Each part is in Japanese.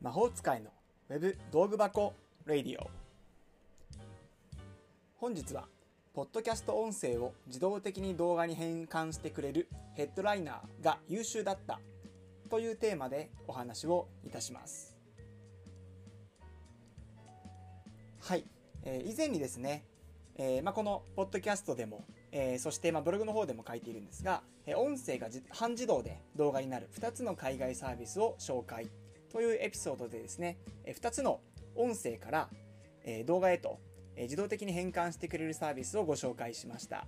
魔法使いのウェブ道具箱レディオ。本日はポッドキャスト音声を自動的に動画に変換してくれるヘッドライナーが優秀だったというテーマでお話をいたします。はい、えー以前にですね、えーまあ、このポッドキャストでも、えーそしてまあブログの方でも書いているんですが、えー音声がじ半自動で動画になる2つの海外サービスを紹介というエピソードでですね、2つの音声から、動画へと、自動的に変換してくれるサービスをご紹介しました。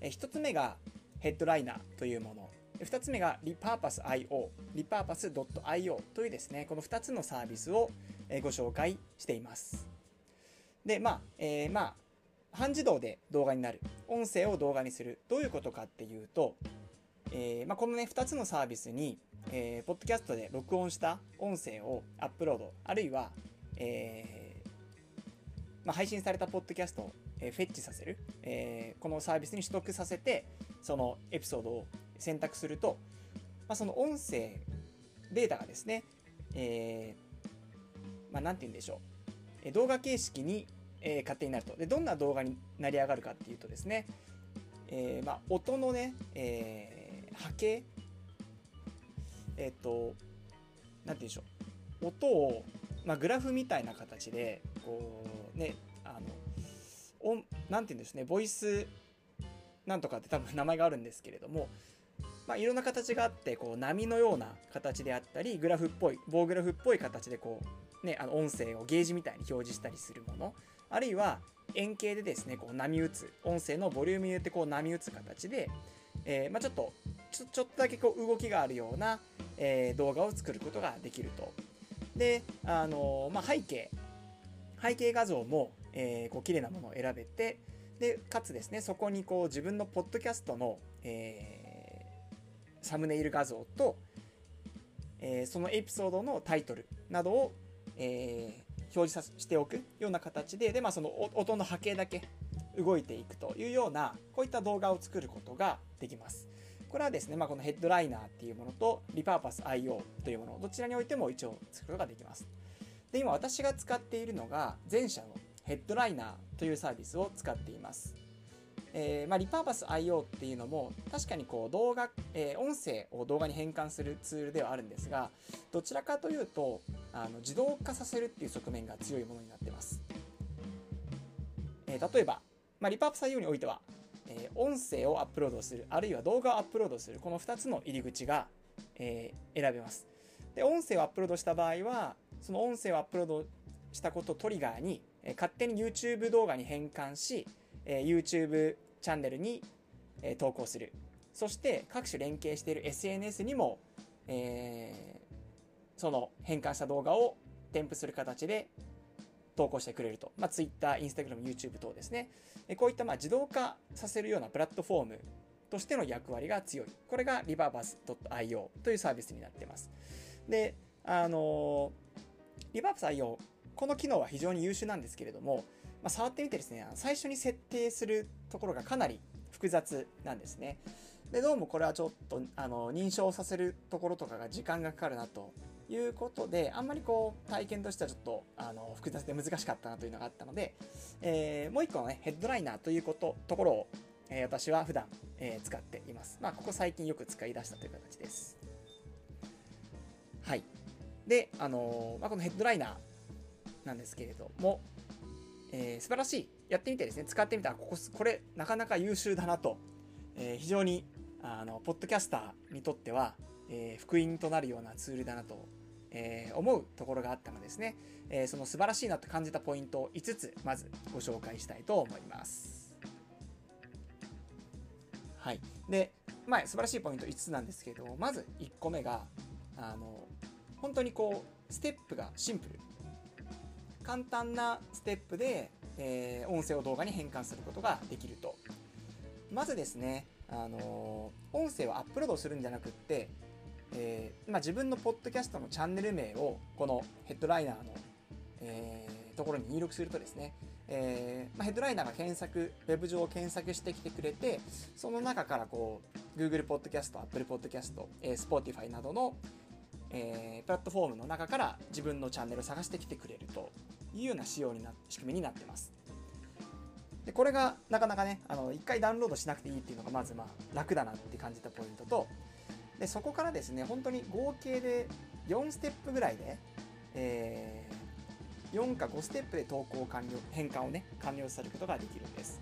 1つ目がヘッドライナーというもの。2つ目が Repurpose.io、Repurpose.io というですね、この2つのサービスをご紹介しています。で、まあ、えーまあ、半自動で動画になる。音声を動画にする。どういうことかっていうと、えーまあ、このね、2つのサービスに、えーポッドキャストで録音した音声をアップロード、あるいは、えーまあ、配信されたポッドキャストを、えフェッチさせる、えーこのサービスに取得させて、そのエピソードを選択すると、まあ、その音声データがですね、えーまあ、なんて言うんでしょう。動画形式に、えー勝手になると。で、どんな動画になり上がるかっていうとですね、えーまあ、音のね、えー波形えっ、と、なんて言うんでしょう。音を、まあ、グラフみたいな形で、こう、ね、あの、音、なんて言うんですね、ボイスなんとかって多分名前があるんですけれども、まあ、いろんな形があって、こう、波のような形であったり、グラフっぽい、棒グラフっぽい形で、こう、ね、あの音声をゲージみたいに表示したりするもの、あるいは円形でですね、こう波打つ、音声のボリュームによってこう波打つ形で、えーまあ、ちょっとちょ、ちょっとだけこう動きがあるような、えー動画を作ることができると。で、あのまあ、背景、背景画像も、えーこう綺麗なものを選べて、で、かつですね、そこにこう自分のポッドキャストの、えーサムネイル画像と、えーそのエピソードのタイトルなどを、えー表示さしておくような形で、で、まあ、その音の波形だけ動いていくというような、こういった動画を作ることができます。これはですね、まあ、このヘッドライナーっていうものと、リパーパス IO というもの、どちらにおいても一応作ることができます。で、今私が使っているのが、前者のヘッドライナーというサービスを使っています。えーまあ、リパーパス IO っていうのも確かにこう動画、えー音声を動画に変換するツールではあるんですがどちらかというとあの自動化させるっていう側面が強いものになってます、えー例えば、まあ、リパーパス IO においては、えー音声をアップロードするあるいは動画をアップロードするこの2つの入り口が、えー選べます。で音声をアップロードした場合はその音声をアップロードしたことをトリガーに、えー勝手に YouTube 動画に変換し、えー YouTube チャンネルに、えー投稿する。そして各種連携している SNS にも、えーその変換した動画を添付する形で投稿してくれると、まあ、Twitter、Instagram、YouTube 等ですね。こういったまあ自動化させるようなプラットフォームとしての役割が強い。これが Reverbus.io というサービスになっています。であのー、Reverbus.io この機能は非常に優秀なんですけれども、まあ、触ってみてですね、最初に設定するところがかなり複雑なんですね。で、どうもこれはちょっと、あの、認証させるところとかが時間がかかるなということで、あんまりこう、体験としてはちょっと、あの、複雑で難しかったなというのがあったので、えーもう一個のね、ヘッドライナーということ、ところを、えー私は普段、えー使っています。まあ、ここ最近よく使い出したという形です。はい。で、あのまあ、このヘッドライナーなんですけれども、えー素晴らしい。やってみてですね、使ってみたら、ここ、これ、なかなか優秀だなと、えー非常に、あの、ポッドキャスターにとっては、えー福音となるようなツールだなと、えー思うところがあったのですね、えーその素晴らしいなと感じたポイントを5つ、まずご紹介したいと思います。はい。で、まあ、素晴らしいポイント5つなんですけど、まず1個目が、あの、本当にこう、ステップがシンプル。簡単なステップで、えー音声を動画に変換することができると。まずですね、あの音声をアップロードするんじゃなくって、えーまあ、自分のポッドキャストのチャンネル名をこのヘッドライナーの、えーところに入力するとですね、えーまあ、ヘッドライナーが検索、ウェブ上を検索してきてくれて、その中からこう、Google Podcast、Apple Podcast、えー Spotify などの、えー、プラットフォームの中から自分のチャンネルを探してきてくれるというような仕様にな仕組みになってます。でこれがなかなかね、あの1回ダウンロードしなくていいっていうのがまずまあ楽だなって感じたポイントと、でそこからですね、本当に合計で4ステップぐらいで、えー、4か5ステップで投稿完了、変換をね、完了することができるんです。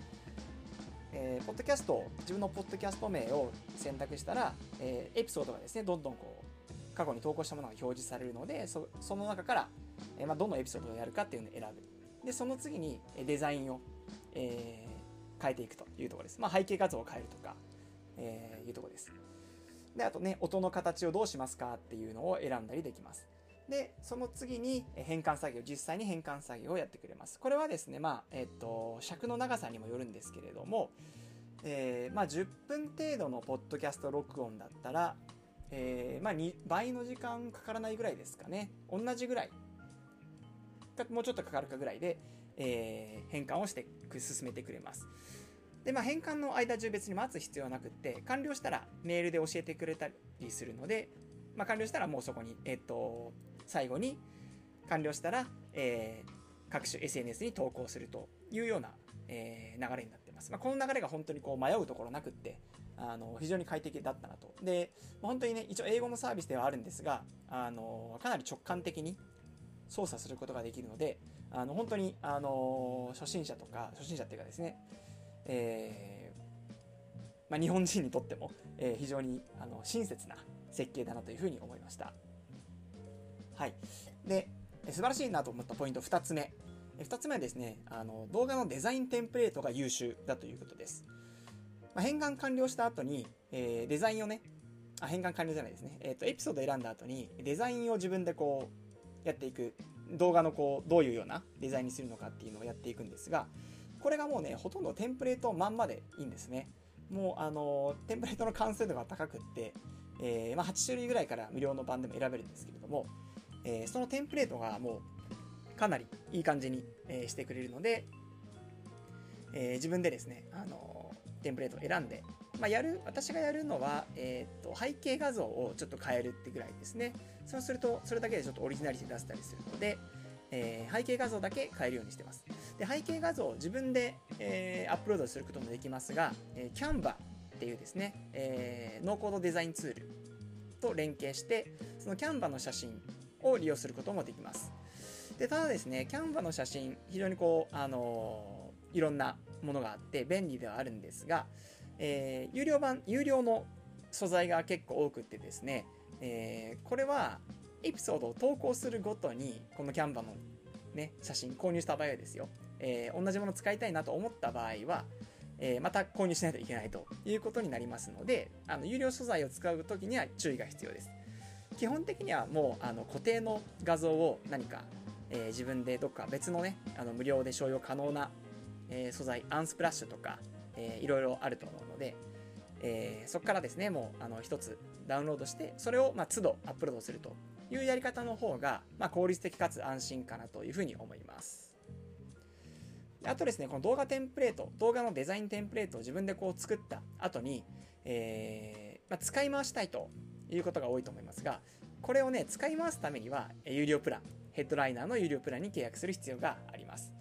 えー、ポッドキャスト自分のポッドキャスト名を選択したら、えー、エピソードがですね、どんどんこう、過去に投稿したものが表示されるので、その中から、えー、まあ、どのエピソードをやるかっていうのを選ぶ。で、その次にデザインを、え、変えていくというところです。まあ、背景画像を変えるとか、え、いうところです。で、あとね、音の形をどうしますかっていうのを選んだりできます。で、その次に変換作業、実際に変換作業をやってくれます。これはですね、まあ、えっと、尺の長さにもよるんですけれども、えー、まあ、10分程度のポッドキャスト録音だったら、えー、まあ、2倍の時間かからないぐらいですかね。同じぐらい。もうちょっとかかるかぐらいで、えー、変換をして進めてくれます。で、まあ、変換の間中別に待つ必要はなくって、完了したらメールで教えてくれたりするので、まあ、完了したらもうそこに、えっ、と、最後に完了したら、えー、各種 SNS に投稿するというような、えー、流れになってます。まあ、この流れが本当にこう迷うところなくって、あの非常に快適だったなと。で、本当にね、一応英語のサービスではあるんですが、あのかなり直感的に操作することができるので、あの本当に、あの初心者とか、初心者っていうかですね、えー、まあ、日本人にとっても、えー、非常にあの親切な設計だなというふうに思いました。はい。で、素晴らしいなと思ったポイント2つ目。2つ目はですね、あの動画のデザインテンプレートが優秀だということです。まあ、変換完了した後に、えー、デザインをね、あ、変換完了じゃないですね。えっ、ー、と、エピソード選んだ後に、デザインを自分でこう、やっていく。動画のこう、どういうようなデザインにするのかっていうのをやっていくんですが、これがもうね、ほとんどテンプレートまんまでいいんですね。もう、あの、テンプレートの完成度が高くって、えー、まあ、8種類ぐらいから無料の版でも選べるんですけれども、えー、そのテンプレートがもうかなりいい感じに、えー、してくれるので、え、自分でですね、あのテンプレートを選んで、まあ、やる、私がやるのは、えっ、と、背景画像をちょっと変えるってぐらいですね。そうすると、それだけでちょっとオリジナリティ出せたりするので、えー、背景画像だけ変えるようにしてます。で、背景画像を自分で、えー、アップロードすることもできますが、えー、Canva っていうですね、えー、ノーコードデザインツールと連携して、その Canva の写真を利用することもできます。で、ただですね、Canva の写真、非常にこう、あのー、いろんなものがあって便利ではあるんですが、えー、有料版、有料の素材が結構多くってですね、えー、これはエピソードを投稿するごとに、この Canva のね、写真購入した場合はですよ、えー、同じもの使いたいなと思った場合は、えー、また購入しないといけないということになりますので、あの有料素材を使うときには注意が必要です。基本的にはもうあの固定の画像を何か、えー、自分でどっか別のね、あの無料で商用可能な、え、素材、アンスプラッシュとか、えー、いろいろあると思うので、え、そこからですね、もうあの一つダウンロードして、それをまあ都度アップロードするというやり方の方が、まあ、効率的かつ安心かなというふうに思います。あとですね、この動画テンプレート、動画のデザインテンプレートを自分でこう作った後に、えーまあ、使い回したいということが多いと思いますが、これをね、使い回すためには、有料プラン、ヘッドライナーの有料プランに契約する必要があります。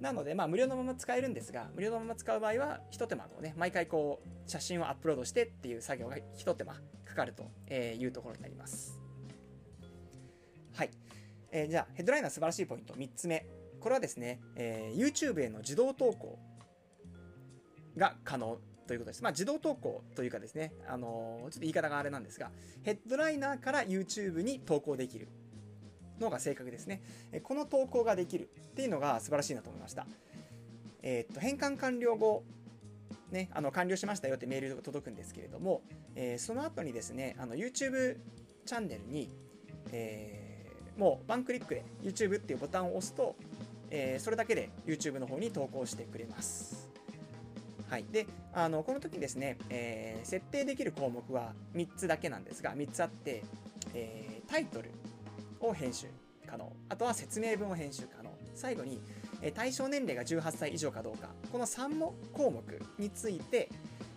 なので、まあ、無料のまま使えるんですが、無料のまま使う場合は、ひと手間こうね、毎回こう、写真をアップロードしてっていう作業がひと手間かかるというところになります。はい。えー、じゃあ、ヘッドライナー素晴らしいポイント3つ目。これはですね、えー、YouTube への自動投稿が可能ということです。まあ、自動投稿というかですね、あのー、ちょっと言い方があれなんですが、ヘッドライナーから YouTube に投稿できるのが正確ですね。えこの投稿ができるっていうのが素晴らしいなと思いました。えー、っと、変換完了後、ね、あの完了しましたよってメールが届くんですけれども、えー、その後にですね、あの YouTube チャンネルに、えー、もうワンクリックで YouTube っていうボタンを押すと、えー、それだけで YouTube の方に投稿してくれます。はい。で、あの、この時ですね、えー、設定できる項目は3つだけなんですが、3つあって、えー、タイトルを編集可能。あとは説明文を編集可能。最後に、え対象年齢が18歳以上かどうか。この3項目について、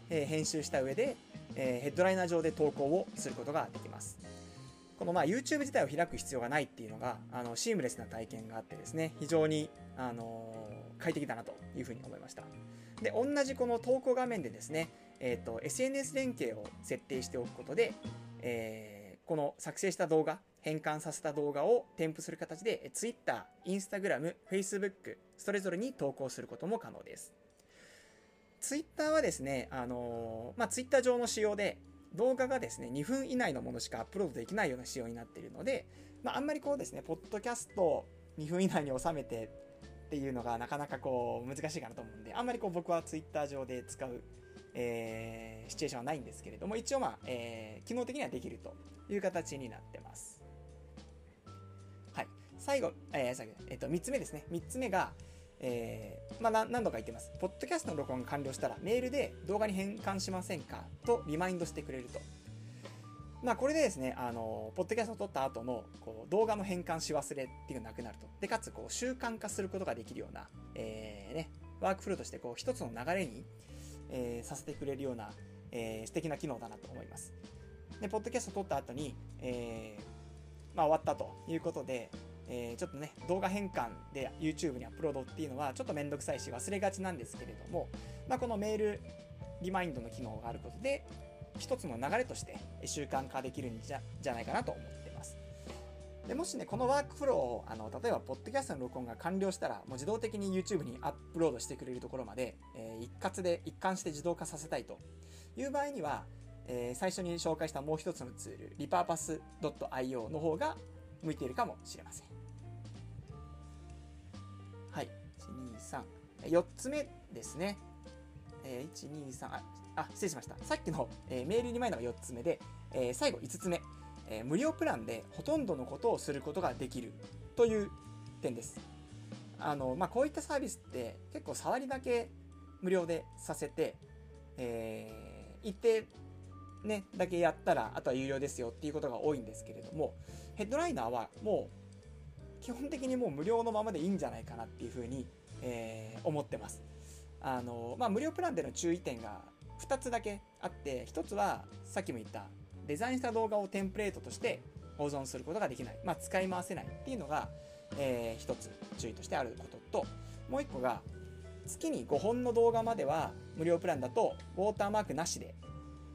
え編集した上で、えヘッドライナー上で投稿をすることができます。このまあ YouTube 自体を開く必要がないっていうのが、あの、シームレスな体験があってですね、非常に、あのー、快適だなというふうに思いました。で、同じこの投稿画面でですね、えっ、ー、と、SNS 連携を設定しておくことで、えー、この作成した動画、変換させた動画を添付する形で Twitter、Instagram、Facebook、それぞれに投稿することも可能です。Twitter はですね、あのー、まあ、Twitter 上の仕様で、動画がですね、2分以内のものしかアップロードできないような仕様になっているので、まあ、あんまりこうですね、ポッドキャスト2分以内に収めてっていうのがなかなかこう難しいかなと思うんで、あんまりこう僕は Twitter 上で使う、えー、シチュエーションはないんですけれども、一応まあ、えー、機能的にはできるという形になってます。はい。最後、えー、最後、えっ、ー、と、3つ目ですね。3つ目が、えー、まあ、何度か言ってます。ポッドキャストの録音が完了したら、メールで動画に変換しませんか？とリマインドしてくれると。まあ、これでですね、あの、ポッドキャストを撮った後の、こう、動画の変換し忘れっていうのがなくなると。で、かつ、こう、習慣化することができるような、えー、ね、ワークフローとして、こう、一つの流れに、えー、させてくれるような、えー、素敵な機能だなと思います。で、ポッドキャスト撮った後に、えー、まあ、終わったということで、えー、ちょっとね、動画変換で YouTube にアップロードっていうのはちょっとめんどくさいし忘れがちなんですけれども、まあ、このメールリマインドの機能があることで、一つの流れとして習慣化できるんじゃじゃないかなと思ってます。でもしね、このワークフローを、あの、例えば、ポッドキャストの録音が完了したら、もう自動的に YouTube にアップロードしてくれるところまで、えー、一括で、一貫して自動化させたいという場合には、えー、最初に紹介したもう一つのツール、リパーパス .io の方が向いているかもしれません。4つ目ですね。えー、1、2、3、あ、あ、失礼しました。さっきの、えー、メールに前のが4つ目で、えー、最後5つ目、えー、無料プランでほとんどのことをすることができるという点です。あの、まあ、こういったサービスって結構触りだけ無料でさせて、えー、一定ね、だけやったら、あとは有料ですよっていうことが多いんですけれども、ヘッドライナーはもう、基本的にもう無料のままでいいんじゃないかなっていうふうに、えー、思ってます。あの、まあ、無料プランでの注意点が2つだけあって、1つはさっきも言ったデザインした動画をテンプレートとして保存することができない。まあ、使い回せないっていうのが、えー、1つ注意としてあることと、もう1個が月に5本の動画までは無料プランだとウォーターマークなしで、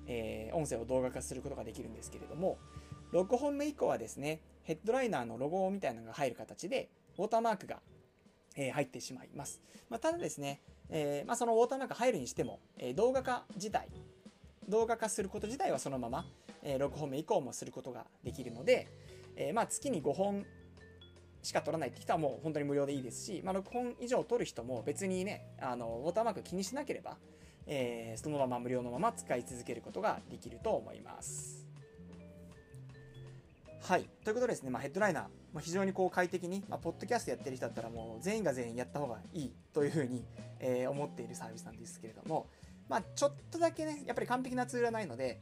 えー、音声を動画化することができるんですけれども、6本目以降はですね、ヘッドライナーのロゴみたいなのが入る形で、ウォーターマークが、えー、入ってしまいます。まあ、ただですね、えー、まあ、そのウォーターマーク入るにしても、えー、動画化自体、動画化すること自体はそのまま、えー、6本目以降もすることができるので、えまあ、月に5本しか撮らないって人はもう本当に無料でいいですし、まあ、6本以上撮る人も別にね、あの、ウォーターマーク気にしなければ、えそのまま無料のまま使い続けることができると思います。はい。ということでですね、まあ、ヘッドライナー、まあ、非常にこう快適に、まあ、ポッドキャストやってる人だったらもう全員が全員やった方がいいというふうに、えー、思っているサービスなんですけれども、まあ、ちょっとだけね、やっぱり完璧なツールはないので、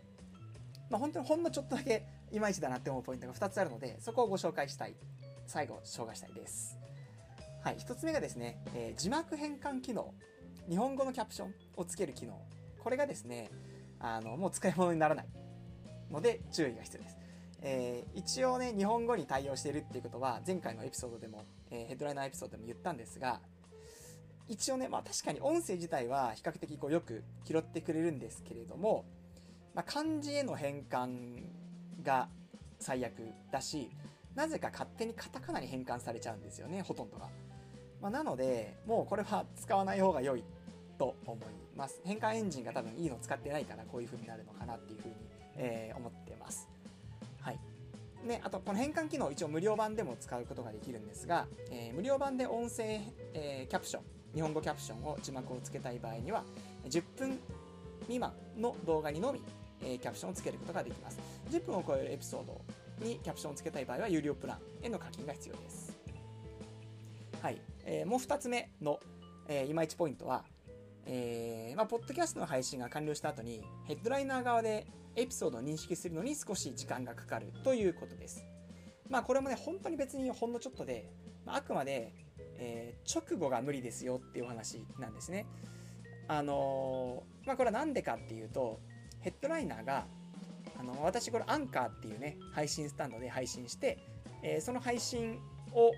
まあ、本当にほんのちょっとだけいまいちだなって思うポイントが2つあるので、そこをご紹介したい。最後、紹介したいです。はい。1つ目がですね、えー、字幕変換機能。日本語のキャプションをつける機能。これがですね、あの、もう使い物にならないので注意が必要です。えー、一応ね、日本語に対応してるっていうことは、前回のエピソードでも、えー、ヘッドライナーエピソードでも言ったんですが、一応ね、まあ確かに音声自体は比較的こうよく拾ってくれるんですけれども、まあ、漢字への変換が最悪だし、なぜか勝手にカタカナに変換されちゃうんですよね、ほとんどが。まあ、なので、もうこれは使わない方が良いと思います。変換エンジンが多分いいの使ってないからこういう風になるのかなっていう風に、えー、思ってます。ね、あと、この変換機能、一応無料版でも使うことができるんですが、えー、無料版で音声、えー、キャプション、日本語キャプションを字幕をつけたい場合には、10分未満の動画にのみ、えー、キャプションをつけることができます。10分を超えるエピソードにキャプションをつけたい場合は、有料プランへの課金が必要です。はい。えー、もう2つ目の、えー、いまいちポイントは、えー、まあ、ポッドキャストの配信が完了した後に、ヘッドライナー側でエピソードを認識するのに少し時間がかかるということです。まあこれもね、本当に別にほんのちょっとで、まあ、あくまで、えー、直後が無理ですよっていうお話なんですね。あのー、まあこれは何でかっていうと、ヘッドライナーが、あの私これアンカーっていうね配信スタンドで配信して、えー、その配信を、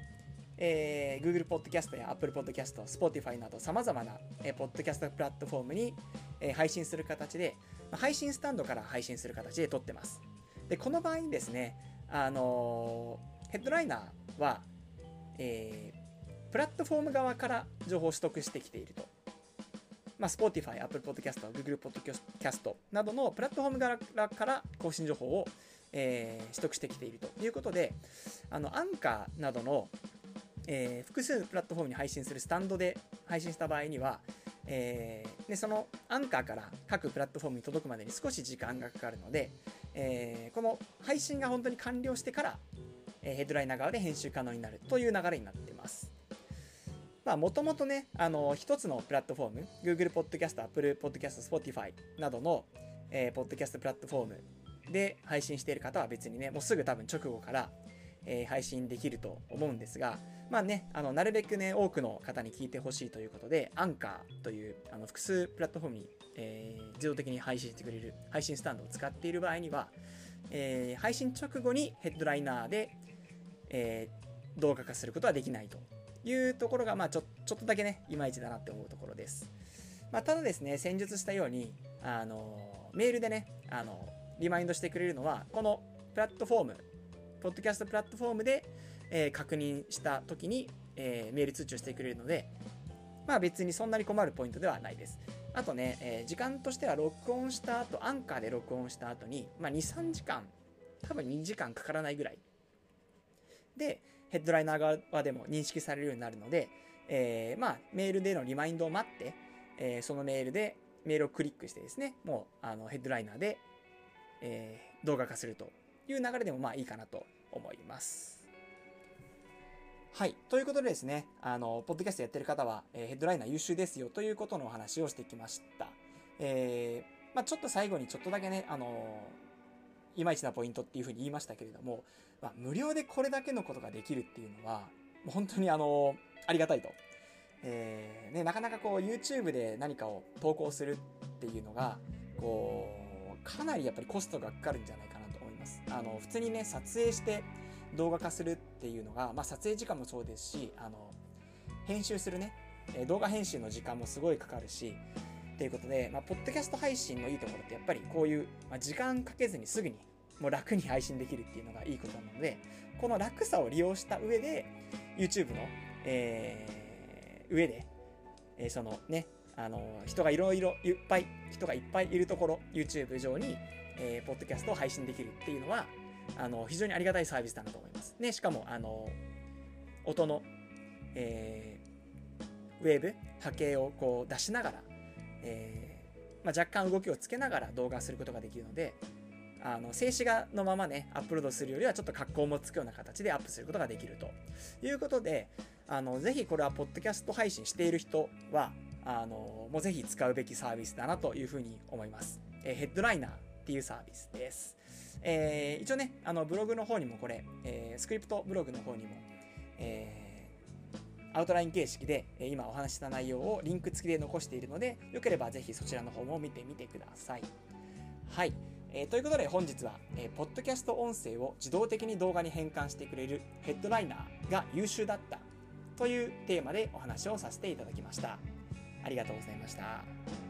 えー、Google Podcast や Apple Podcast、Spotify など様々な、えー、ポッドキャストプラットフォームに、えー、配信する形で、配信スタンドから配信する形で撮ってます。で、この場合ですね、あのー、ヘッドライナーは、えー、プラットフォーム側から情報を取得してきていると。まあ、Spotify、Apple Podcast、Google Podcast などのプラットフォーム側から更新情報を、えー、取得してきているということで、あの、アンカーなどの、えー、複数のプラットフォームに配信するスタンドで配信した場合には、えー、でそのアンカーから各プラットフォームに届くまでに少し時間がかかるので、えー、この配信が本当に完了してから、えー、ヘッドライナー側で編集可能になるという流れになってます。まあ、もともとね、あの、一つのプラットフォーム、Google Podcast、Apple Podcast、Spotify などの、えー、ポッドキャストプラットフォームで配信している方は別にね、もうすぐ多分直後から、えー、配信できると思うんですが、まあね、あの、なるべくね、多くの方に聞いてほしいということで、アンカーという、あの、複数プラットフォームに、えー、自動的に配信してくれる配信スタンドを使っている場合には、えー、配信直後にヘッドライナーで、えー、動画化することはできないというところが、まあちょ、ちょっとだけね、いまいちだなって思うところです。まあ、ただですね、先述したように、あの、メールでね、あの、リマインドしてくれるのは、このプラットフォーム、ポッドキャストプラットフォームで、えー、確認した時に、えー、メール通知をしてくれるので、まあ別にそんなに困るポイントではないです。あとね、えー、時間としては録音した後、アンカーで録音した後に、まあ2、3時間、多分2時間かからないぐらい。で、ヘッドライナー側でも認識されるようになるので、えー、まあ、メールでのリマインドを待って、えー、そのメールで、メールをクリックしてですね、もう、あの、ヘッドライナーで、えー、動画化するという流れでもまあいいかなと思います。はい。ということでですね、あの、ポッドキャストやってる方は、えー、ヘッドライナー優秀ですよということのお話をしてきました。えー、まあちょっと最後にちょっとだけね、あのいまいちなポイントっていうふうに言いましたけれども、まあ、無料でこれだけのことができるっていうのは、もう本当にあの、ありがたいと。えー、ね、なかなかこう YouTube で何かを投稿するっていうのが、こう、かなりやっぱりコストがかかるんじゃないかなと思います。あの、普通にね、撮影して動画化するってていうのが、まあ撮影時間もそうですし、あの、編集するね、動画編集の時間もすごいかかるし、ということで、まあ、ポッドキャスト配信のいいところってやっぱりこういう、まあ、時間かけずにすぐにもう楽に配信できるっていうのがいいことなので、この楽さを利用した上で、YouTube の、えー、上で、えー、そのね、あの、人がいろいろいっぱい、人がいっぱいいるところ、YouTube 上に、えー、ポッドキャストを配信できるっていうのは、あの、非常にありがたいサービスだなと思います。ね、しかも、あの、音の、えー、ウェーブ、波形をこう出しながら、えー、まあ、若干動きをつけながら動画することができるので、あの静止画のままねアップロードするよりはちょっと格好もつくような形でアップすることができると。いうことであのぜひこれはポッドキャスト配信している人はあのもうぜひ使うべきサービスだなというふうに思います、えー、 Headliner っていうサービスです、えー、一応ねあのブログの方にもこれ、えー、スクリプトブログの方にも、えアウトライン形式で今お話した内容をリンク付きで残しているので、よければぜひそちらの方も見てみてください。はい。えー、ということで本日は、えー、ポッドキャスト音声を自動的に動画に変換してくれる Headliner が優秀だったというテーマでお話をさせていただきました。ありがとうございました。